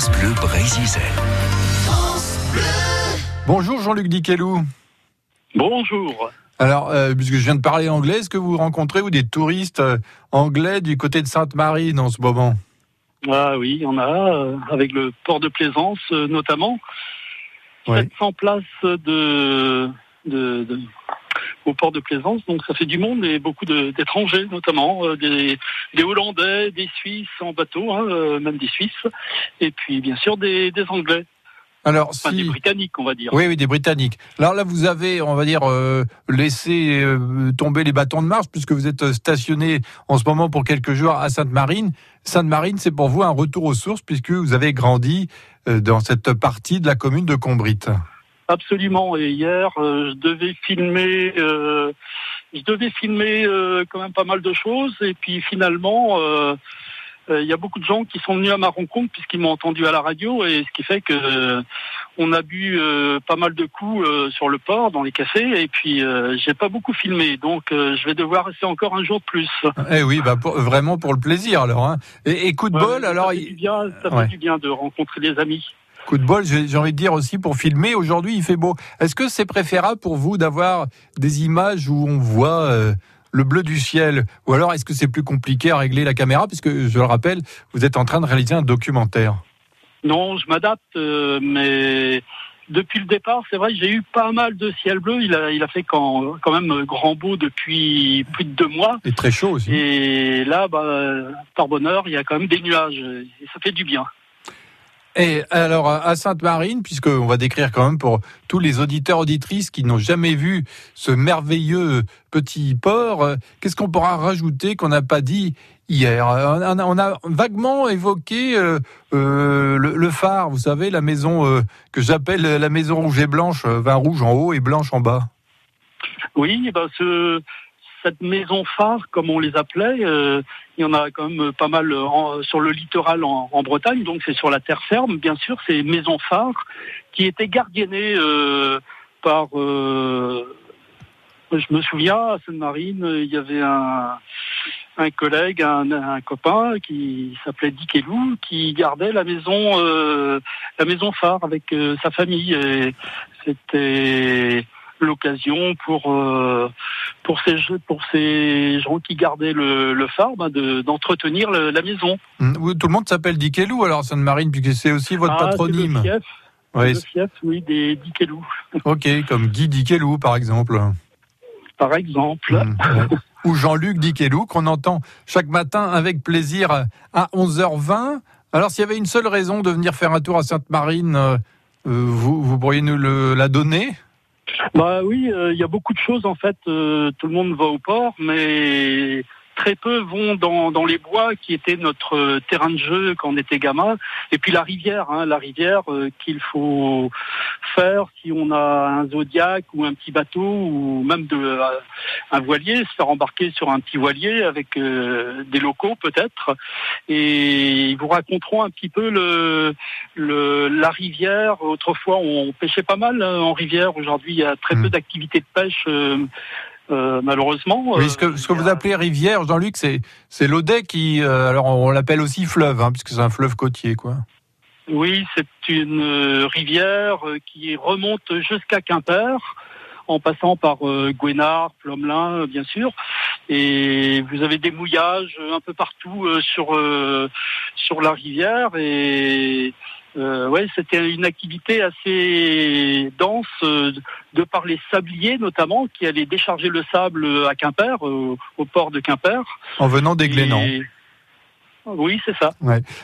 France Bleu Brésil. Bonjour Jean-Luc Diquelou. Bonjour. Alors, euh, puisque je viens de parler anglais, est-ce que vous rencontrez ou des touristes euh, anglais du côté de Sainte-Marie en ce moment? Ah oui, il y en a, euh, avec le port de Plaisance euh, notamment. Ouais. 700 places de, de, de- au port de Plaisance, donc ça fait du monde et beaucoup de- d'étrangers notamment, euh, des, des Hollandais, des Suisses en bateau, hein, euh, même des Suisses, et puis bien sûr des, des Anglais, Alors, enfin des. Britanniques on va dire. Oui, oui, des Britanniques. Alors là, vous avez, on va dire, euh, laissé euh, tomber les bâtons de marche puisque vous êtes stationné en ce moment pour quelques jours à Sainte-Marine. Sainte-Marine, c'est pour vous un retour aux sources puisque vous avez grandi euh, dans cette partie de la commune de Combrit. Absolument. Et hier, euh, je devais filmer, euh, je devais filmer euh, quand même pas mal de choses. Et puis finalement, il y a beaucoup de gens qui sont venus à ma rencontre puisqu'ils m'ont entendu à la radio, et ce qui fait que on a bu pas mal de coups sur le port, dans les cafés. Et puis j'ai pas beaucoup filmé, donc je vais devoir rester encore un jour de plus. Eh oui, bah pour- vraiment pour le plaisir alors. Hein. Et, et coup de bol, alors ça fait il- du bien, ça fait du bien de rencontrer des amis. Coup de bol, j'ai envie de dire aussi pour filmer. Aujourd'hui, il fait beau. Est-ce que c'est préférable pour vous d'avoir des images où on voit euh, le bleu du ciel, ou alors est-ce que c'est plus compliqué à régler la caméra, puisque je le rappelle, vous êtes en train de réaliser un documentaire. Non, je m'adapte, euh, mais depuis le départ, c'est vrai, j'ai eu pas mal de ciel bleu. Il a, il a fait quand, quand même grand beau depuis plus de deux mois. Et très chaud aussi. Et là, bah, par bonheur, il y a quand même des nuages. Et ça fait du bien. Et alors à Sainte-Marine, puisqu'on va décrire quand même pour tous les auditeurs auditrices qui n'ont jamais vu ce merveilleux petit port, euh, qu'est-ce qu'on pourra rajouter qu'on n'a pas dit hier? On a, on vaguement évoqué euh, euh, le, phare, vous savez, la maison que j'appelle la maison rouge et blanche, vin rouge en haut et blanche en bas. Oui, bah, ce, cette maison phare, comme on les appelait, euh, il y en a quand même pas mal en- sur le littoral en, Bretagne, donc c'est sur la terre ferme, bien sûr, ces maisons phares qui étaient gardiennées euh, par... euh, je me souviens, à Sainte-Marine, il y avait un, collègue, un, copain qui s'appelait Dick Elou, qui gardait la maison, euh, la maison phare avec euh, sa famille. C'était l'occasion pour euh, pour ces pour ces gens qui gardaient le, le phare de- d'entretenir la maison. Oui, Tout le monde s'appelle Dikelou alors Sainte-Marine, puisque c'est aussi votre Ah, patronyme. Le fief, Oui, le fief, oui, des Dikelou, ok, comme Guy Dikelou par exemple. par exemple. Ouais. Ou Jean-Luc Dikelou, qu'on entend chaque matin avec plaisir à 11h20. Alors, s'il y avait une seule raison de venir faire un tour à Sainte-Marine, euh, euh, vous, vous pourriez nous le- la donner? Bah oui, euh, il y a beaucoup de choses en fait. euh, tout le monde va au port, mais très peu vont dans, dans les bois qui étaient notre euh, terrain de jeu quand on était gamin. Et puis la rivière, hein, la rivière euh, qu'il faut faire si on a un zodiac ou un petit bateau ou même de, euh, un voilier, se faire embarquer sur un petit voilier avec euh, des locaux peut-être. Et ils vous raconteront un petit peu le, le, la rivière. Autrefois, on pêchait pas mal euh, en rivière. Aujourd'hui, il y a très Hmm. peu d'activités de pêche. Euh, malheureusement. Oui, Euh, ce que, ce vous appelez rivière, Jean-Luc, c'est, c'est l'Audet qui, euh, alors on l'appelle aussi fleuve, hein, puisque c'est un fleuve côtier, quoi. Oui, c'est une rivière qui remonte jusqu'à Quimper, en passant par Gouénard, Plomelin, bien sûr. Et vous avez des mouillages un peu partout sur sur la rivière. Et euh, ouais, c'était une activité assez dense, euh, de par les sabliers notamment, qui allaient décharger le sable à Quimper, euh, au port de Quimper. En venant des Glénans. Et- Oui, c'est ça.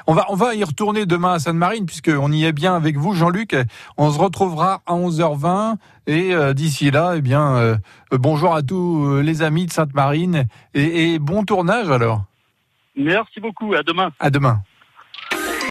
On va, on va y retourner demain à Sainte-Marine, puisqu'on y est bien avec vous, Jean-Luc. On se retrouvera à 11h20. Et euh, d'ici là, eh bien, euh, bonjour à tous les amis de Sainte-Marine. Et, et bon tournage alors. Merci beaucoup. À demain. À demain.